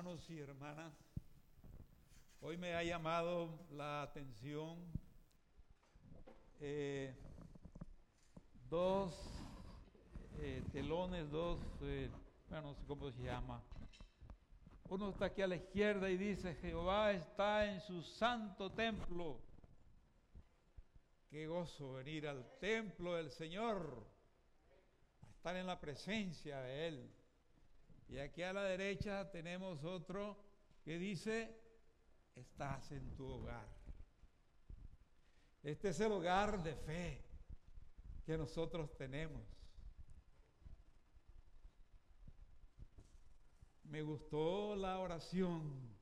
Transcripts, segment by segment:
hermanos y hermanas, hoy me ha llamado la atención eh, dos eh, telones, dos, eh, bueno, no sé cómo se llama. Uno está aquí a la izquierda y dice, Jehová está en su santo templo. Qué gozo venir al templo del Señor, estar en la presencia de Él. Y aquí a la derecha tenemos otro que dice, estás en tu hogar. Este es el hogar de fe que nosotros tenemos. Me gustó la oración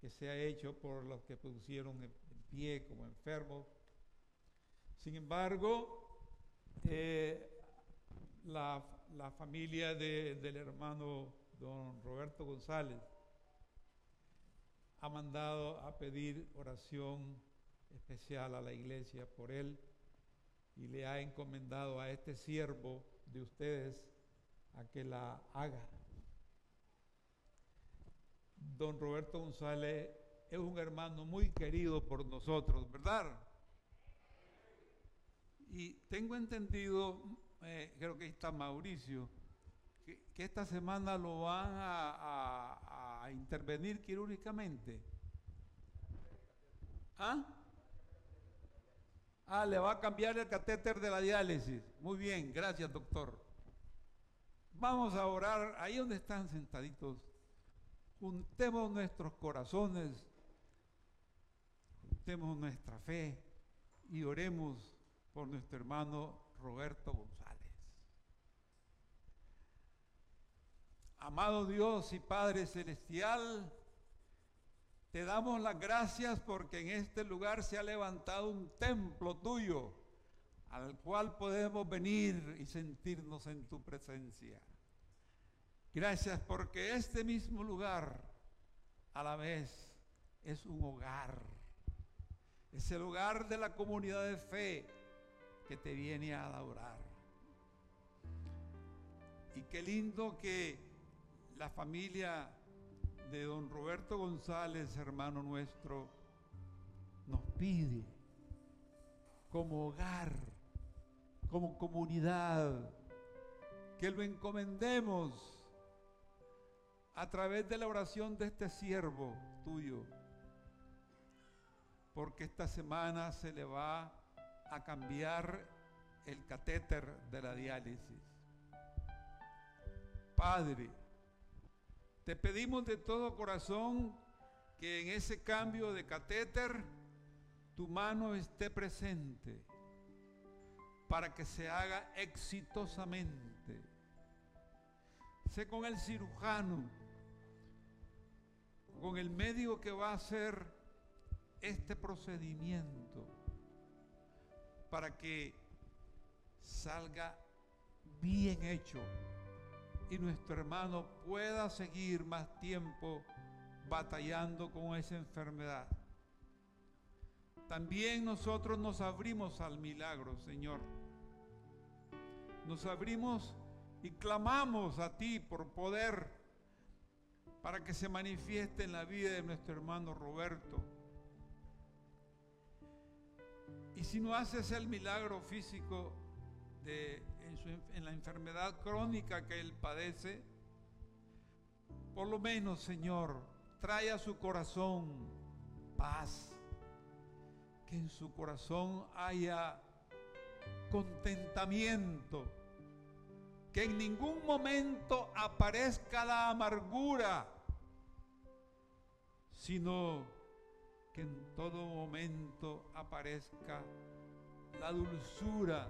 que se ha hecho por los que pusieron en pie como enfermos. Sin embargo, eh, la, familia del hermano don Roberto González ha mandado a pedir oración especial a la iglesia por él y le ha encomendado a este siervo de ustedes a que la haga. Don Roberto González es un hermano muy querido por nosotros, ¿verdad? Y tengo entendido eh, creo que está Mauricio, que, esta semana lo van a, intervenir quirúrgicamente. ¿Ah? Ah, le va a cambiar el catéter de la diálisis. Muy bien, gracias doctor. Vamos a orar ahí donde están sentaditos. Juntemos nuestros corazones, juntemos nuestra fe y oremos por nuestro hermano Roberto González. Amado Dios y Padre Celestial, te damos las gracias porque en este lugar se ha levantado un templo tuyo al cual podemos venir y sentirnos en tu presencia. Gracias porque este mismo lugar a la vez es un hogar. Es el hogar de la comunidad de fe que te viene a adorar. Y qué lindo que la familia de don Roberto González, hermano nuestro, nos pide como hogar, como comunidad, que lo encomendemos a través de la oración de este siervo tuyo, porque esta semana se le va a cambiar el catéter de la diálisis. Padre, te pedimos de todo corazón que en ese cambio de catéter tu mano esté presente para que se haga exitosamente. Sé con el cirujano, con el médico que va a hacer este procedimiento para que salga bien hecho y nuestro hermano pueda seguir más tiempo batallando con esa enfermedad. También nosotros nos abrimos al milagro, Señor. Nos abrimos y clamamos a ti por poder para que se manifieste en la vida de nuestro hermano Roberto y si no haces el milagro físico de, en, la enfermedad crónica que él padece, por lo menos, Señor, trae a su corazón paz, que en su corazón haya contentamiento, que en ningún momento aparezca la amargura, sino que en todo momento aparezca la dulzura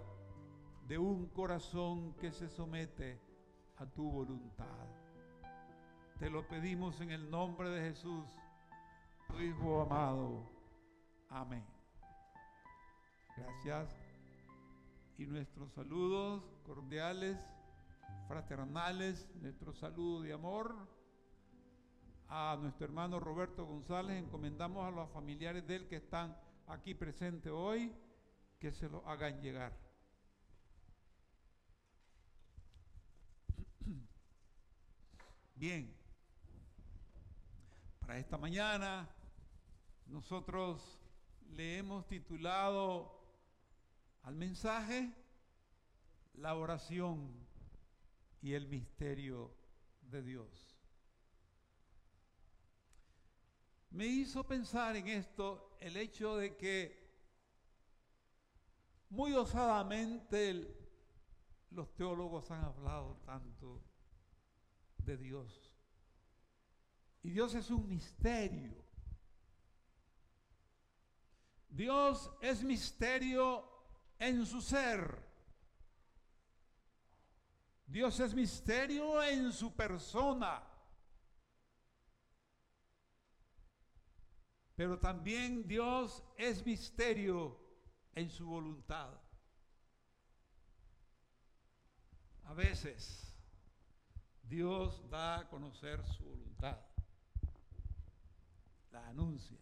de un corazón que se somete a tu voluntad. Te lo pedimos en el nombre de Jesús, tu Hijo amado. Amén. Gracias. Y nuestros saludos cordiales, fraternales, nuestro saludo de amor a nuestro hermano Roberto González, encomendamos a los familiares de él que están aquí presentes hoy, que se lo hagan llegar. Bien, Para esta mañana nosotros le hemos titulado al mensaje la oración y el misterio de Dios. Me hizo pensar en esto el hecho de que muy osadamente los teólogos han hablado tanto de Dios. Y Dios es un misterio. Dios es misterio en su ser. Dios es misterio en su persona. Pero también Dios es misterio en su voluntad. A veces Dios da a conocer su voluntad, la anuncia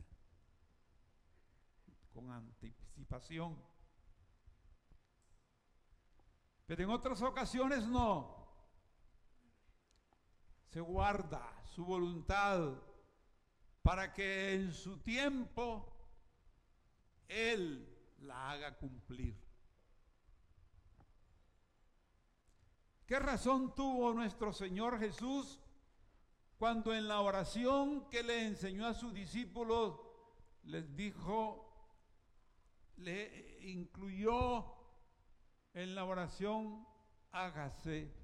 con anticipación. Pero en otras ocasiones no. Se guarda su voluntad para que en su tiempo Él la haga cumplir. ¿Qué razón tuvo nuestro Señor Jesús cuando en la oración que le enseñó a sus discípulos les dijo, le incluyó en la oración, hágase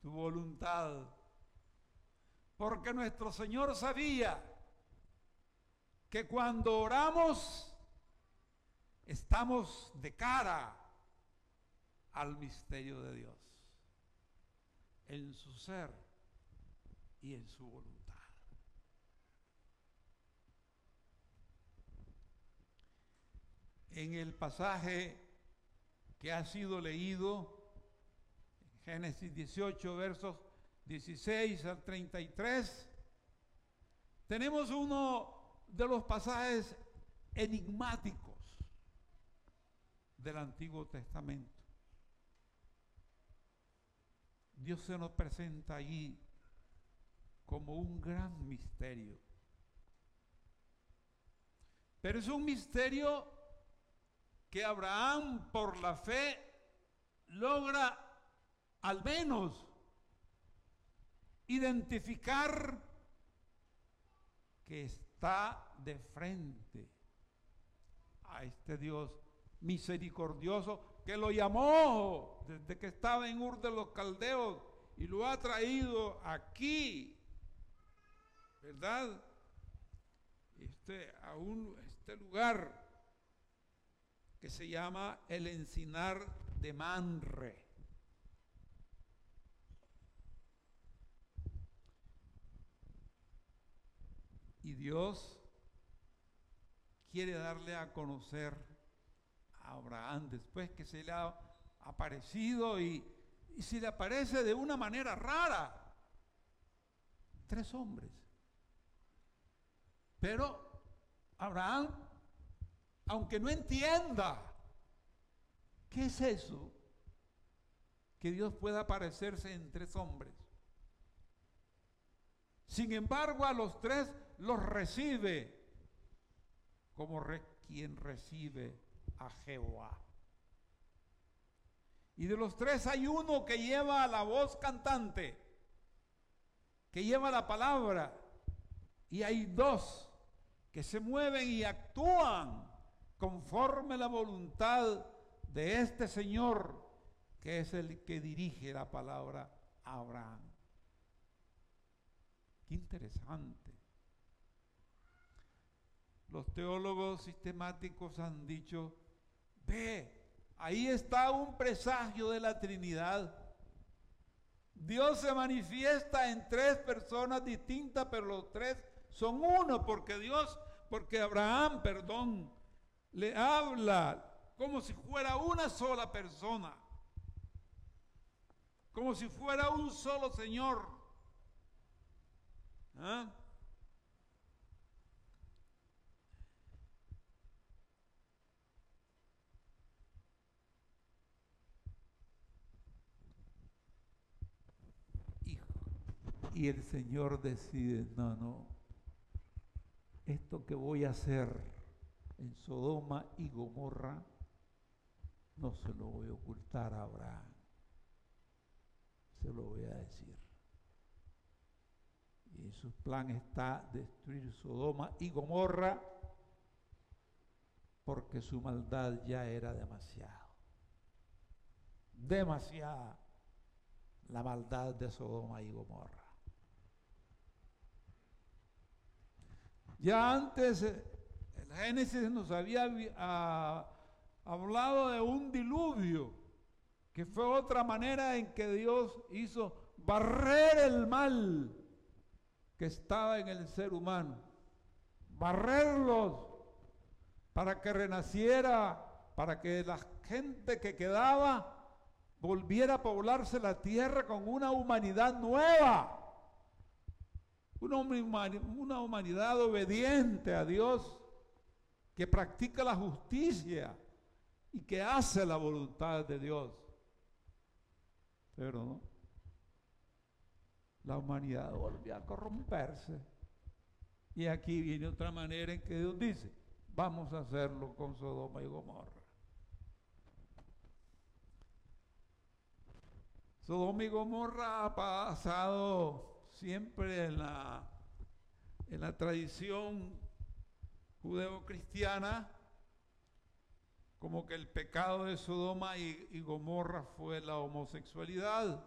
tu voluntad? Porque nuestro Señor sabía que cuando oramos, estamos de cara al misterio de Dios, en su ser y en su voluntad. En el pasaje que ha sido leído, Génesis 18, versos 16 al 33, tenemos uno de los pasajes enigmáticos del Antiguo Testamento. Dios se nos presenta allí como un gran misterio. Pero es un misterio que Abraham por la fe logra al menos identificar que está de frente a este Dios misericordioso que lo llamó desde que estaba en Ur de los Caldeos y lo ha traído aquí, ¿verdad? Este, a un, este lugar que se llama el encinar de Manre. Y Dios quiere darle a conocer Abraham después que se le ha aparecido y, y se le aparece de una manera rara. Tres hombres. Pero Abraham, aunque no entienda qué es eso, que Dios pueda aparecerse en tres hombres. Sin embargo, a los tres los recibe como quien recibe a Jehová. Y de los tres hay uno que lleva la voz cantante, que lleva la palabra, y hay dos que se mueven y actúan conforme la voluntad de este Señor, que es el que dirige la palabra a Abraham. Qué interesante. Los teólogos sistemáticos han dicho Ve, ahí está un presagio de la Trinidad. Dios se manifiesta en tres personas distintas, pero los tres son uno, porque Dios, porque Abraham, perdón, le habla como si fuera una sola persona, como si fuera un solo Señor. ¿Ah? Y el Señor decide, no, no, esto que voy a hacer en Sodoma y Gomorra, no se lo voy a ocultar a Abraham. Se lo voy a decir. Y su plan está destruir Sodoma y Gomorra porque su maldad ya era demasiado. Demasiada la maldad de Sodoma y Gomorra. Ya antes, eh, el Génesis nos había hablado de un diluvio, que fue otra manera en que Dios hizo barrer el mal que estaba en el ser humano, barrerlos para que renaciera, para que la gente que quedaba volviera a poblarse la tierra con una humanidad nueva, una, humanidad obediente a Dios, que practica la justicia y que hace la voluntad de Dios. Pero no, la humanidad volvió a corromperse. Y aquí viene otra manera en que Dios dice, vamos a hacerlo con Sodoma y Gomorra. Sodoma y Gomorra ha pasado siempre en la, en la tradición judeocristiana como que el pecado de Sodoma y, Gomorra fue la homosexualidad.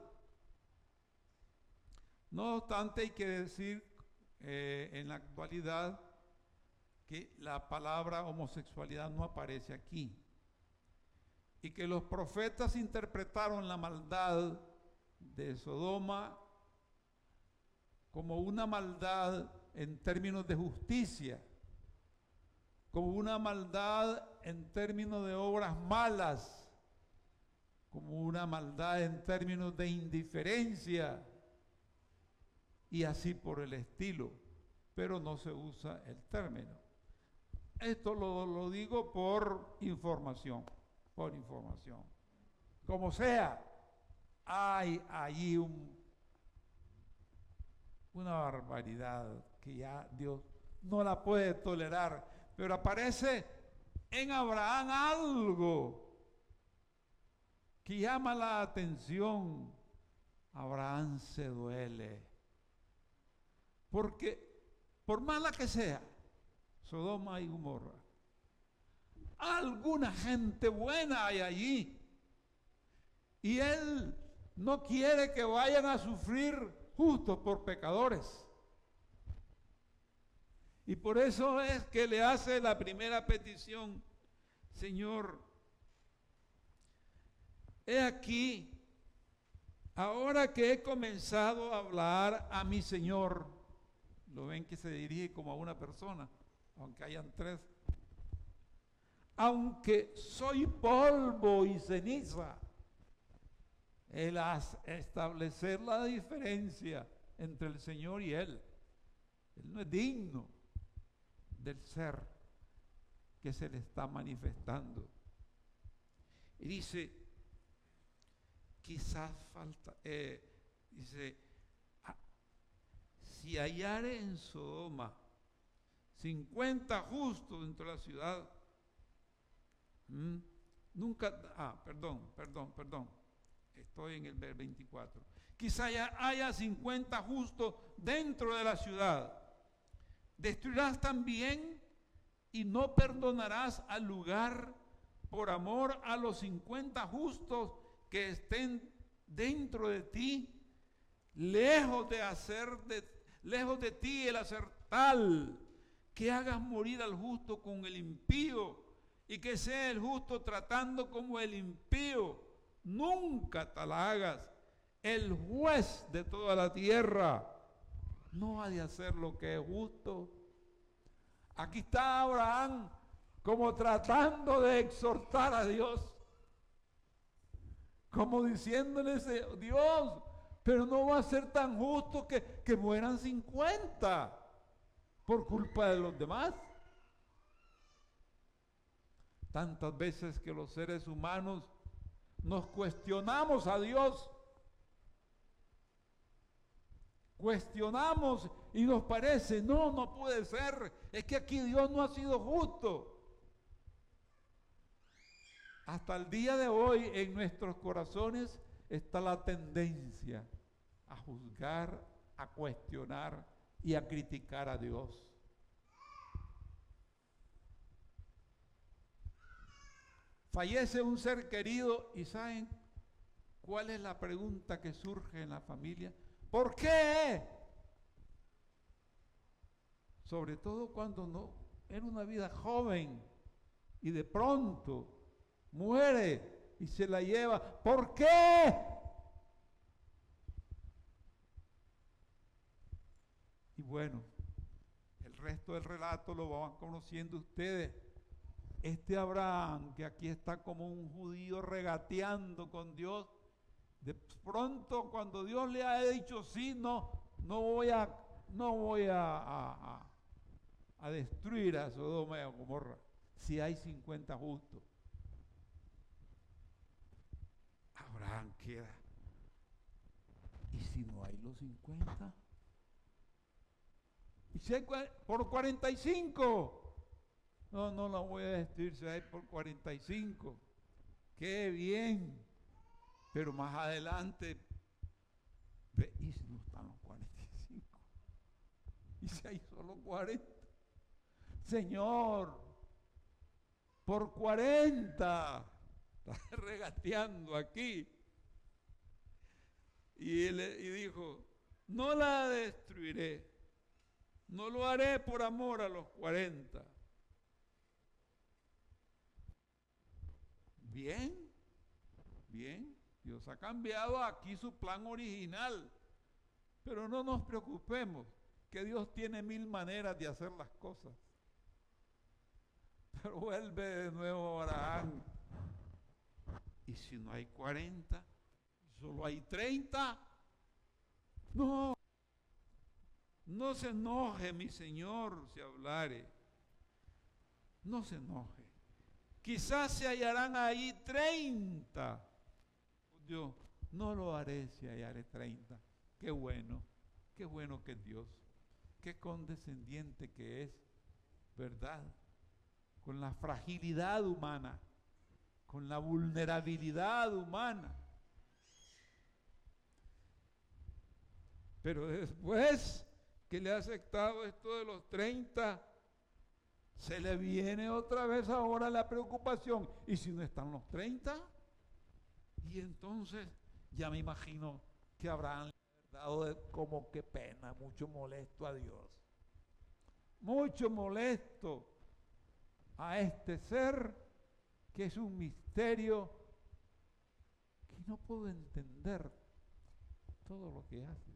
No obstante, hay que decir eh, en la actualidad que la palabra homosexualidad no aparece aquí y que los profetas interpretaron la maldad de Sodoma como una maldad en términos de justicia como una maldad en términos de obras malas, como una maldad en términos de indiferencia y así por el estilo, pero no se usa el término. Esto lo, lo digo por información, por información. Como sea, hay allí un, una barbaridad que ya Dios no la puede tolerar pero aparece en Abraham algo que llama la atención. Abraham se duele. Porque, por mala que sea, Sodoma y Gomorra, alguna gente buena hay allí. Y él no quiere que vayan a sufrir justos por pecadores. Y por eso es que le hace la primera petición, Señor, he aquí, ahora que he comenzado a hablar a mi Señor, lo ven que se dirige como a una persona, aunque hayan tres, aunque soy polvo y ceniza, Hace establecer la diferencia entre el Señor y Él. Él no es digno del ser que se le está manifestando. Y dice, quizás falta, eh, dice, ah, si hallare en Sodoma 50 justos dentro de la ciudad, nunca, ah, perdón, perdón, perdón, estoy en el 24. Quizá haya, haya 50 justos dentro de la ciudad Destruirás también y no perdonarás al lugar por amor a los 50 justos que estén dentro de ti, lejos de hacer de, lejos de ti el hacer tal que hagas morir al justo con el impío y que sea el justo tratando como el impío. Nunca tal hagas. El juez de toda la tierra no ha de hacer lo que es justo. Aquí está Abraham como tratando de exhortar a Dios, como diciéndole, Dios, pero no va a ser tan justo que, que mueran 50 por culpa de los demás. Tantas veces que los seres humanos nos cuestionamos a Dios Cuestionamos y nos parece, no, no puede ser. Es que aquí Dios no ha sido justo. Hasta el día de hoy en nuestros corazones está la tendencia a juzgar, a cuestionar y a criticar a Dios. Fallece un ser querido y ¿saben cuál es la pregunta que surge en la familia? ¿Por qué? Sobre todo cuando no era una vida joven y de pronto muere y se la lleva. ¿Por qué? Y bueno, el resto del relato lo van conociendo ustedes. Este Abraham, que aquí está como un judío regateando con Dios, de pronto cuando Dios le ha dicho sí, no, no voy a, no voy a, destruir a Sodoma y a Gomorra, si hay 50 justos. Abraham queda. ¿Y si no hay los 50? ¿Y si hay por 45? No, no la voy a si hay por 45. Qué bien. Pero más adelante, ve, ¿y si no están los 45? ¿Y si hay solo 40? Señor, por 40. Está regateando aquí. Y él y dijo, no la destruiré, no lo haré por amor a los 40. Bien, bien. Dios ha cambiado aquí su plan original. Pero no nos preocupemos, que Dios tiene mil maneras de hacer las cosas. Pero vuelve de nuevo Abraham. Y si no hay 40, solo hay 30. No, no se enoje mi Señor si hablare. No se enoje. Quizás se hallarán ahí 30 Dios, no lo haré si hallaré 30. Qué bueno, qué bueno que Dios, qué condescendiente que es, ¿verdad? Con la fragilidad humana, con la vulnerabilidad humana. Pero después que le ha aceptado esto de los 30, se le viene otra vez ahora la preocupación. ¿Y si no están los 30? Y entonces ya me imagino que Abraham le ha dado como que pena, mucho molesto a Dios. Mucho molesto a este ser que es un misterio que no puedo entender todo lo que hace.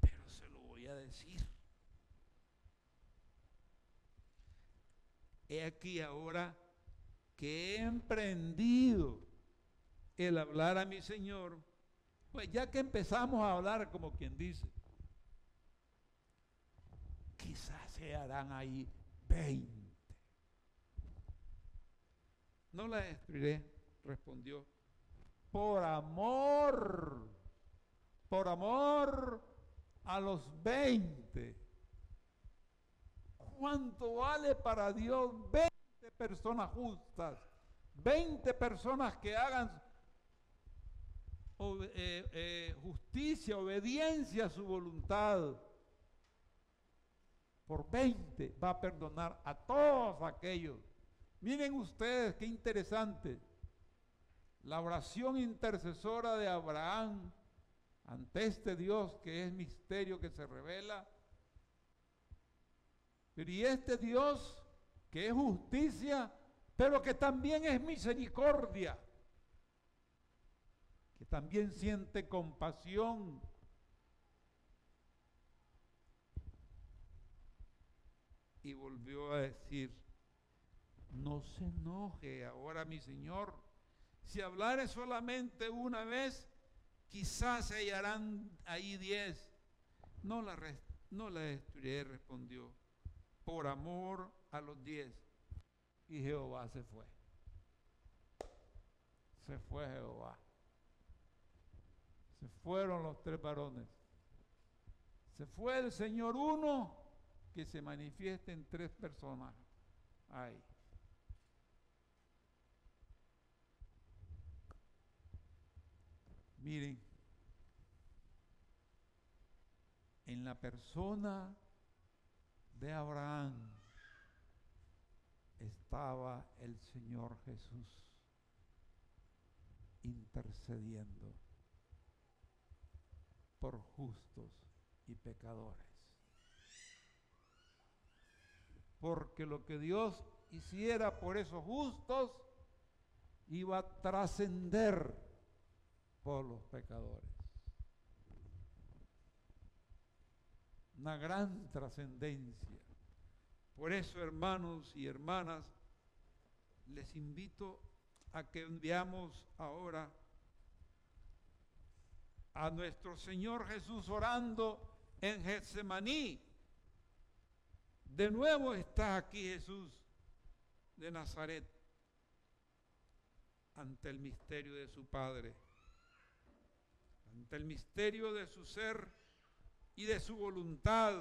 Pero se lo voy a decir. He aquí ahora que he emprendido el hablar a mi Señor, pues ya que empezamos a hablar como quien dice, quizás se harán ahí 20. No la destruiré, respondió, por amor, por amor a los 20. ¿Cuánto vale para Dios 20? personas justas, 20 personas que hagan eh, eh, justicia, obediencia a su voluntad. Por 20 va a perdonar a todos aquellos. Miren ustedes qué interesante. La oración intercesora de Abraham ante este Dios que es misterio que se revela. Y este Dios que es justicia, pero que también es misericordia, que también siente compasión. Y volvió a decir, no se enoje ahora mi Señor, si hablare solamente una vez, quizás se hallarán ahí diez. No la, no la destruiré, respondió, por amor a los diez. Y Jehová se fue. Se fue Jehová. Se fueron los tres varones. Se fue el Señor uno que se manifiesta en tres personas. Ahí. Miren, en la persona de Abraham estaba el Señor Jesús intercediendo por justos y pecadores. Porque lo que Dios hiciera por esos justos iba a trascender por los pecadores. Una gran trascendencia. Por eso, hermanos y hermanas, les invito a que veamos ahora a nuestro Señor Jesús orando en Getsemaní. De nuevo está aquí Jesús de Nazaret ante el misterio de su Padre, ante el misterio de su ser y de su voluntad.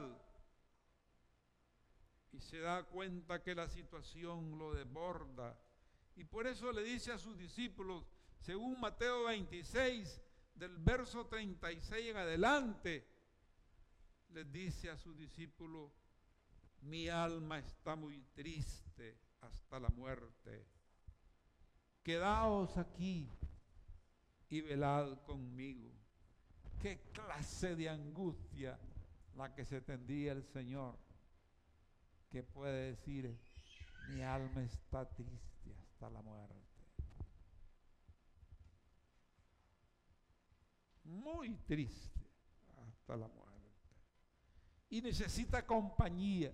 Y se da cuenta que la situación lo desborda. Y por eso le dice a sus discípulos, según Mateo 26, del verso 36 en adelante, les dice a sus discípulos, mi alma está muy triste hasta la muerte. Quedaos aquí y velad conmigo. Qué clase de angustia la que se tendría el Señor, que puede decir, mi alma está triste hasta la muerte. muy triste hasta la muerte. Y necesita compañía,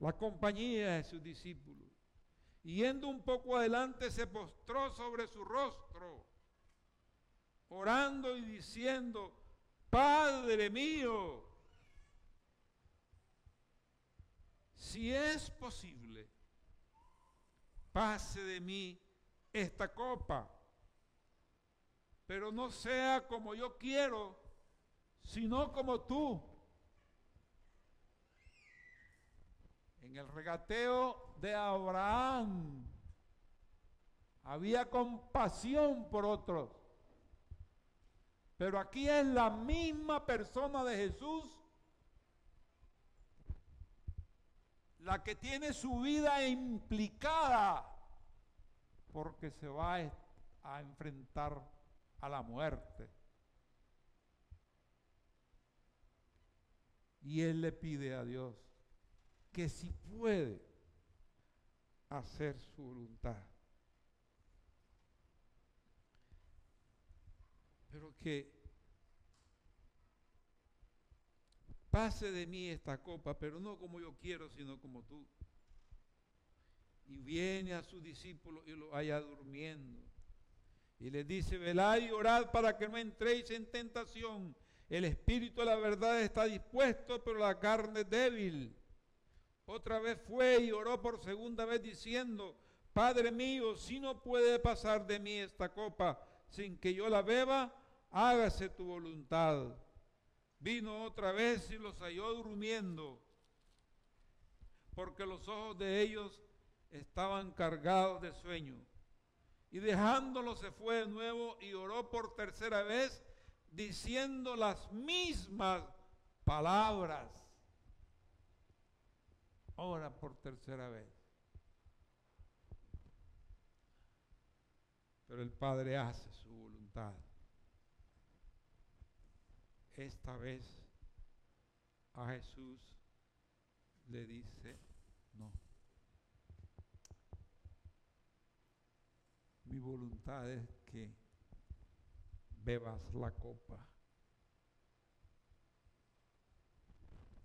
la compañía de sus discípulos. Yendo un poco adelante se postró sobre su rostro, orando y diciendo, Padre mío, si es posible, pase de mí esta copa pero no sea como yo quiero, sino como tú. En el regateo de Abraham había compasión por otros. Pero aquí es la misma persona de Jesús la que tiene su vida implicada porque se va a enfrentar a la muerte. Y él le pide a Dios que si puede hacer su voluntad. Pero que pase de mí esta copa, pero no como yo quiero, sino como tú. Y viene a su discípulo y lo vaya durmiendo. Y les dice, velad y orad para que no entréis en tentación. El espíritu de la verdad está dispuesto, pero la carne es débil. Otra vez fue y oró por segunda vez diciendo, Padre mío, si no puede pasar de mí esta copa sin que yo la beba, hágase tu voluntad. Vino otra vez y los halló durmiendo, porque los ojos de ellos estaban cargados de sueño. Y dejándolo se fue de nuevo y oró por tercera vez diciendo las mismas palabras. Ora por tercera vez. Pero el Padre hace su voluntad. Esta vez a Jesús le dice, no. Mi voluntad es que bebas la copa.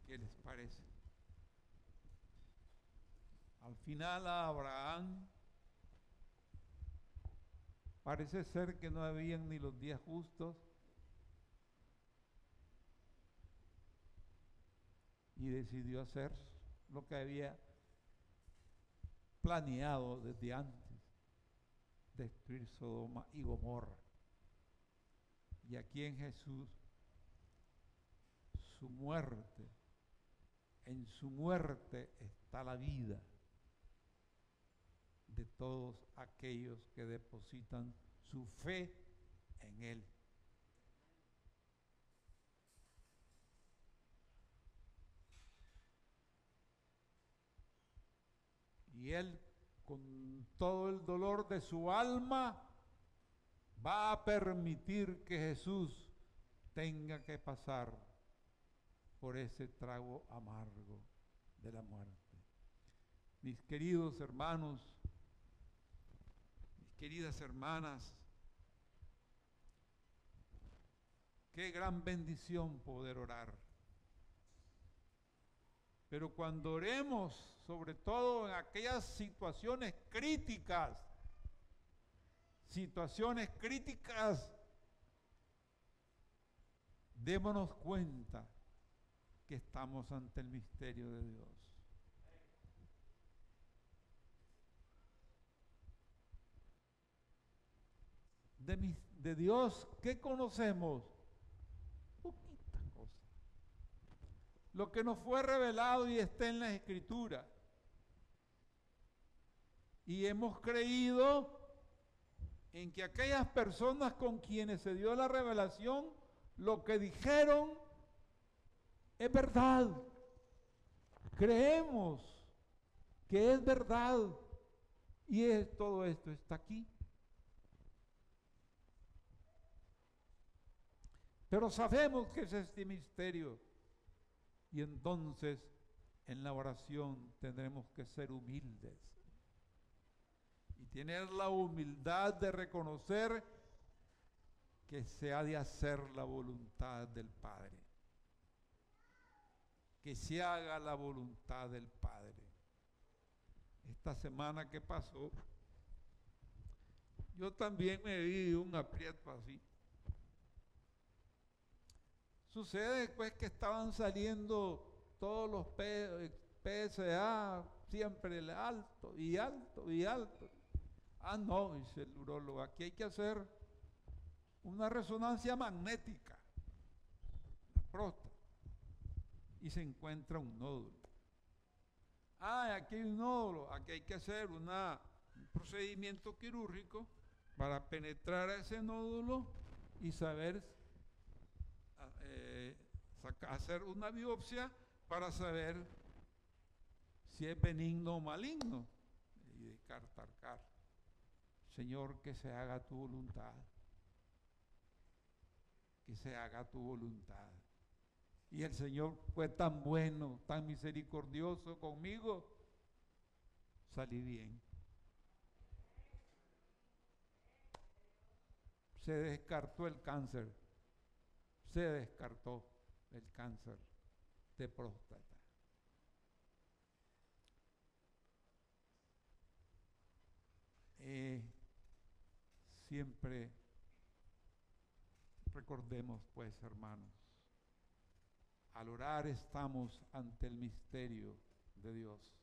¿Qué les parece? Al final a Abraham parece ser que no habían ni los días justos y decidió hacer lo que había planeado desde antes destruir Sodoma y Gomorra. Y aquí en Jesús, su muerte, en su muerte está la vida de todos aquellos que depositan su fe en Él. Y Él, con todo el dolor de su alma, va a permitir que Jesús tenga que pasar por ese trago amargo de la muerte. Mis queridos hermanos, mis queridas hermanas, qué gran bendición poder orar. Pero cuando oremos, sobre todo en aquellas situaciones críticas, situaciones críticas, démonos cuenta que estamos ante el misterio de Dios. De, de Dios, ¿qué conocemos? Poquitas cosas. Lo que nos fue revelado y está en las escrituras. Y hemos creído en que aquellas personas con quienes se dio la revelación, lo que dijeron es verdad. Creemos que es verdad. Y es, todo esto está aquí. Pero sabemos que es este misterio. Y entonces en la oración tendremos que ser humildes. Y tener la humildad de reconocer que se ha de hacer la voluntad del Padre que se haga la voluntad del Padre. Esta semana que pasó, yo también me vi un aprieto así. Sucede pues que estaban saliendo todos los PSA, siempre alto y alto y alto. Ah, no, dice el urólogo, aquí hay que hacer una resonancia magnética. Próstata y se encuentra un nódulo. Ah, aquí hay un nódulo, aquí hay que hacer un procedimiento quirúrgico para penetrar a ese nódulo y saber hacer una biopsia para saber si es benigno o maligno y descartar. Señor, que se haga tu voluntad. Que se haga tu voluntad. Y el Señor fue tan bueno, tan misericordioso conmigo, salí bien. Se descartó el cáncer, se descartó el cáncer de próstata. Eh, siempre recordemos pues, hermanos, al orar estamos ante el misterio de Dios.